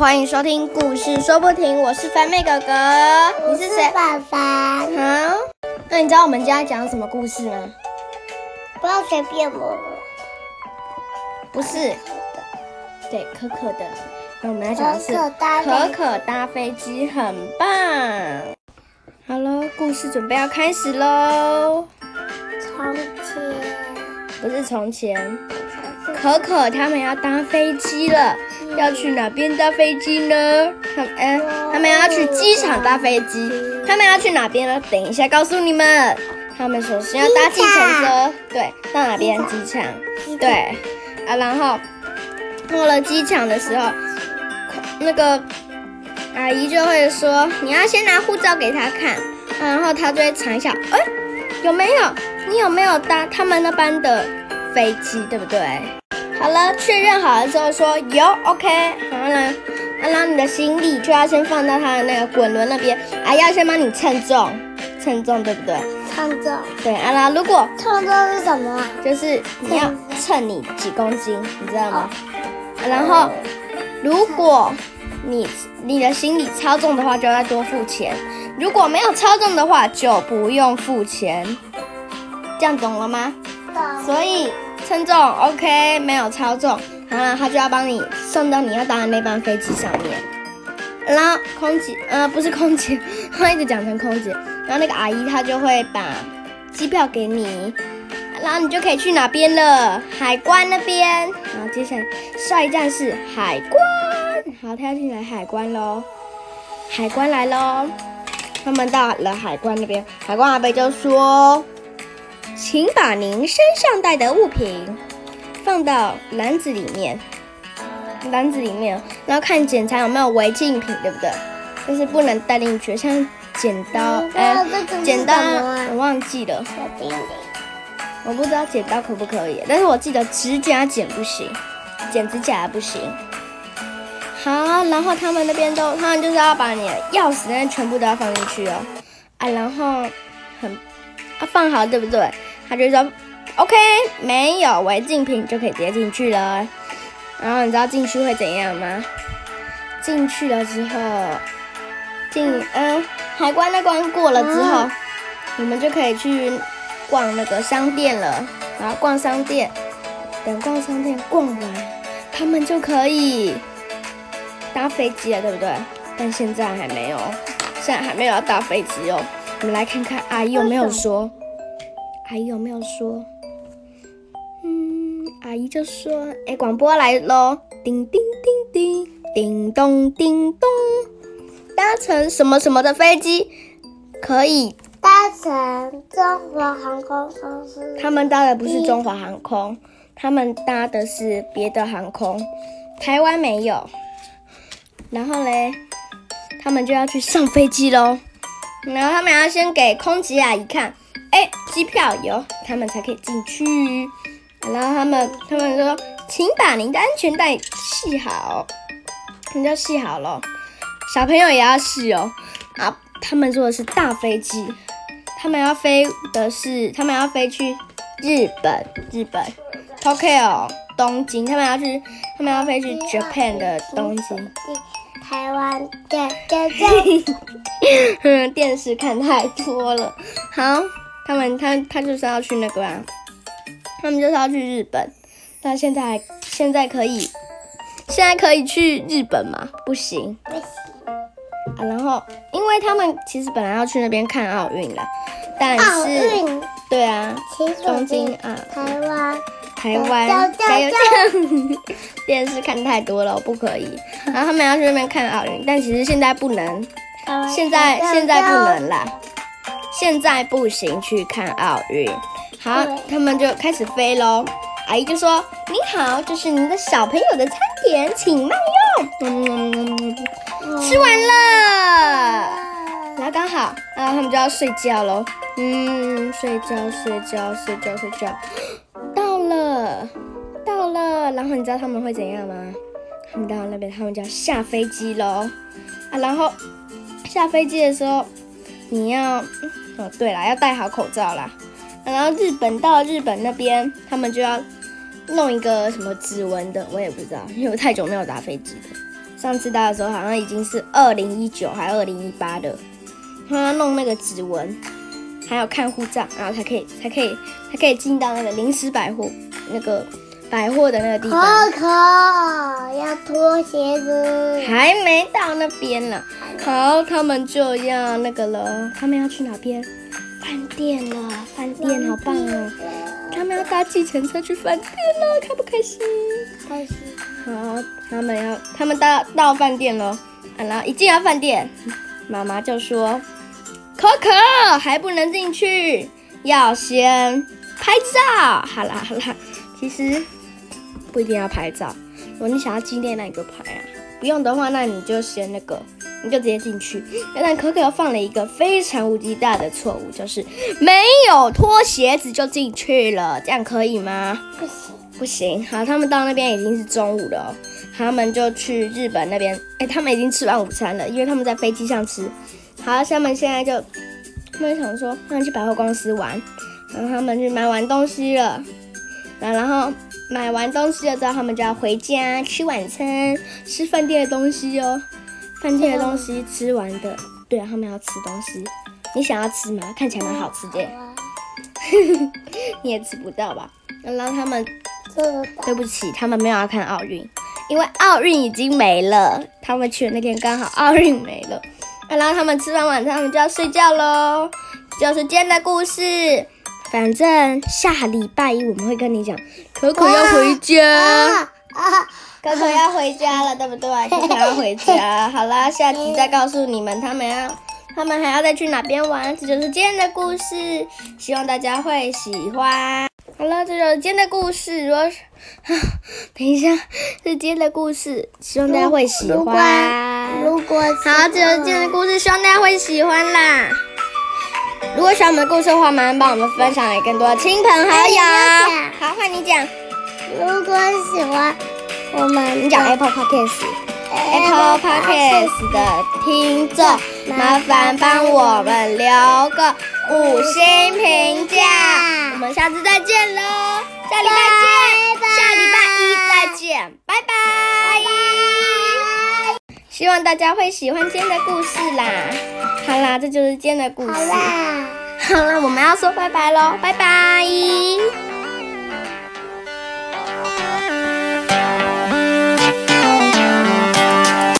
欢迎收听故事说不停，我是番妹哥哥，你是谁？爸爸，好，那你知道我们家讲什么故事吗？不要随便摸。不是，对，可可的。那我们要讲的是可可搭飞可可搭飞机，很棒。好喽，故事准备要开始喽。从前，不是从前，可可他们要搭飞机了，要去哪边搭飞机呢？他们哎，他们要去机场搭飞机，他们要去哪边呢？等一下告诉你们。他们首先要搭计程车，对，到哪边？机场，对，啊，然后到了机场的时候，那个阿姨就会说，你要先拿护照给他看，然后他就会查一下，哎，有没有？你有没有搭他们那班的飞机，对不对？好了，确认好了之后说有，OK，然后呢，然后你的行李就要先放到他的那个滚轮那边，啊，要先帮你称重，称重，对不对？称重，对，啊啦，如果称重是什么？就是你要称你几公斤，你知道吗？然后如果你你的行李超重的话，就要多付钱；如果没有超重的话，就不用付钱。这样懂了吗？懂所以称重 OK，没有超重，然后他就要帮你送到你要搭的那班飞机上面。然后空姐，呃，不是空姐，我一直讲成空姐。然后那个阿姨她就会把机票给你，然后你就可以去哪边了？海关那边。然后接下来下一站是海关，好，他要进来海关喽。海关来喽，他们到了海关那边，海关阿伯就说：“请把您身上带的物品放到篮子里面，篮子里面，然后看检查有没有违禁品，对不对？就是不能带进去，像剪刀，剪刀我忘记了，我不知道剪刀可不可以，但是我记得指甲剪不行，剪指甲不行。好，然后他们那边都，他们就是要把你的钥匙那些全部都要放进去哦，啊，然后很啊放好对不对？他就说 OK，没有违禁品就可以直接进去了。然后你知道进去会怎样吗？进去了之后，进嗯海关那关过了之后，你们就可以去逛那个商店了。然后逛商店，等逛商店逛完，他们就可以搭飞机了，对不对？但现在还没有，现在还没有要搭飞机哦。我们来看看阿姨有没有说，阿姨有没有说？嗯，阿姨就说：“哎，广播来喽，叮叮叮叮，叮咚叮咚，搭乘什么什么的飞机可以搭乘中国航空公司。他们搭的不是中华航空，他们搭的是别的航空，台湾没有。然后嘞，他们就要去上飞机喽。然后他们要先给空姐阿姨看，哎，机票有，他们才可以进去。然后他们他们说，请把您的安全带系好，你就系好了。小朋友也要系哦。啊，他们坐的是大飞机，他们要飞的是，他们要飞去日本，日本 Tokyo 东京，他们要去，他们要飞去 Japan 的东京。台湾对对对，嗯，电视看太多了。好，他们他他就是要去那个啊，他们就是要去日本。那现在还现在可以，现在可以去日本吗？不行不行，啊。然后，因为他们其实本来要去那边看奥运啦，但是运对啊，东京啊，台湾台湾加加油油！电视看太多了，不可以。然后他们要去那边看奥运，但其实现在不能，现在现在不能啦，现在不行去看奥运。好，他们就开始飞喽。阿姨就说：“您好，这是您的小朋友的餐点，请慢用。”嗯，吃完了。然后刚好，然后他们就要睡觉喽。嗯，睡觉，睡觉，睡觉，睡觉。到了，到了。然后你知道他们会怎样吗？他们到了那边，他们就要下飞机喽。啊，然后下飞机的时候，你要，哦，对了，要戴好口罩啦。然后日本到日本那边，他们就要弄一个什么指纹的，我也不知道，因为我太久没有搭飞机了。上次到的时候好像已经是二零一九还二零一八的，他要弄那个指纹，还有看护照，然后才可以才可以才可以进到那个临时百货那个百货的那个地方。可可要脱鞋子，还没到那边呢。好，他们就要那个了。他们要去哪边？饭店了。饭店好棒哦！他们要搭计程车去饭店了，开不开心？开心好，他们要他们到到饭店了。啊，然后一进到饭店，妈妈就说：“可可还不能进去，要先拍照。”好啦好啦，其实不一定要拍照。如果你想要纪念，那你就拍啊。不用的话，那你就先那个，你就直接进去。但可可又犯了一个非常无敌大的错误，就是没有脱鞋子就进去了，这样可以吗？不行，不行，好，他们到那边已经是中午了哦，他们就去日本那边，哎，他们已经吃完午餐了，因为他们在飞机上吃。好，他们现在就，他们想说，他们去百货公司玩，然后他们去买完东西了，然然后买完东西了之后，他们就要回家吃晚餐，吃饭店的东西哦，饭店的东西吃完的，对啊，他们要吃东西，你想要吃吗？看起来蛮好吃的。耶，你也吃不到吧？然后他们这对不起，他们没有要看奥运，因为奥运已经没了。他们去的那天刚好奥运没了，啊然后他们吃完晚餐，他们就要睡觉喽。就是今天的故事，反正下礼拜一我们会跟你讲，可可要回家！可可要回家了，对不对？可可要回家。好啦，下集再告诉你们他们要。他们还要再去哪边玩？这就是今天的故事，希望大家会喜欢。好了，这就是今天的故事。如果是，等一下，是今天的故事，希望大家会喜如果欢。如果好，这就是今天的故事，希望大家会喜欢啦。如果喜欢我们的故事的话，麻烦帮我们分享给更多的亲朋好友。好，换你讲，如果喜欢我们你讲 Apple Podcast。Apple Podcast 的听众，麻烦帮我们留个五星评价。我们下次再见喽，下礼拜见，拜拜下礼拜一再见，拜拜。希望大家会喜欢今天的故事啦。好啦，这就是今天的故事。好啦。好啦，我们要说拜拜喽，拜拜。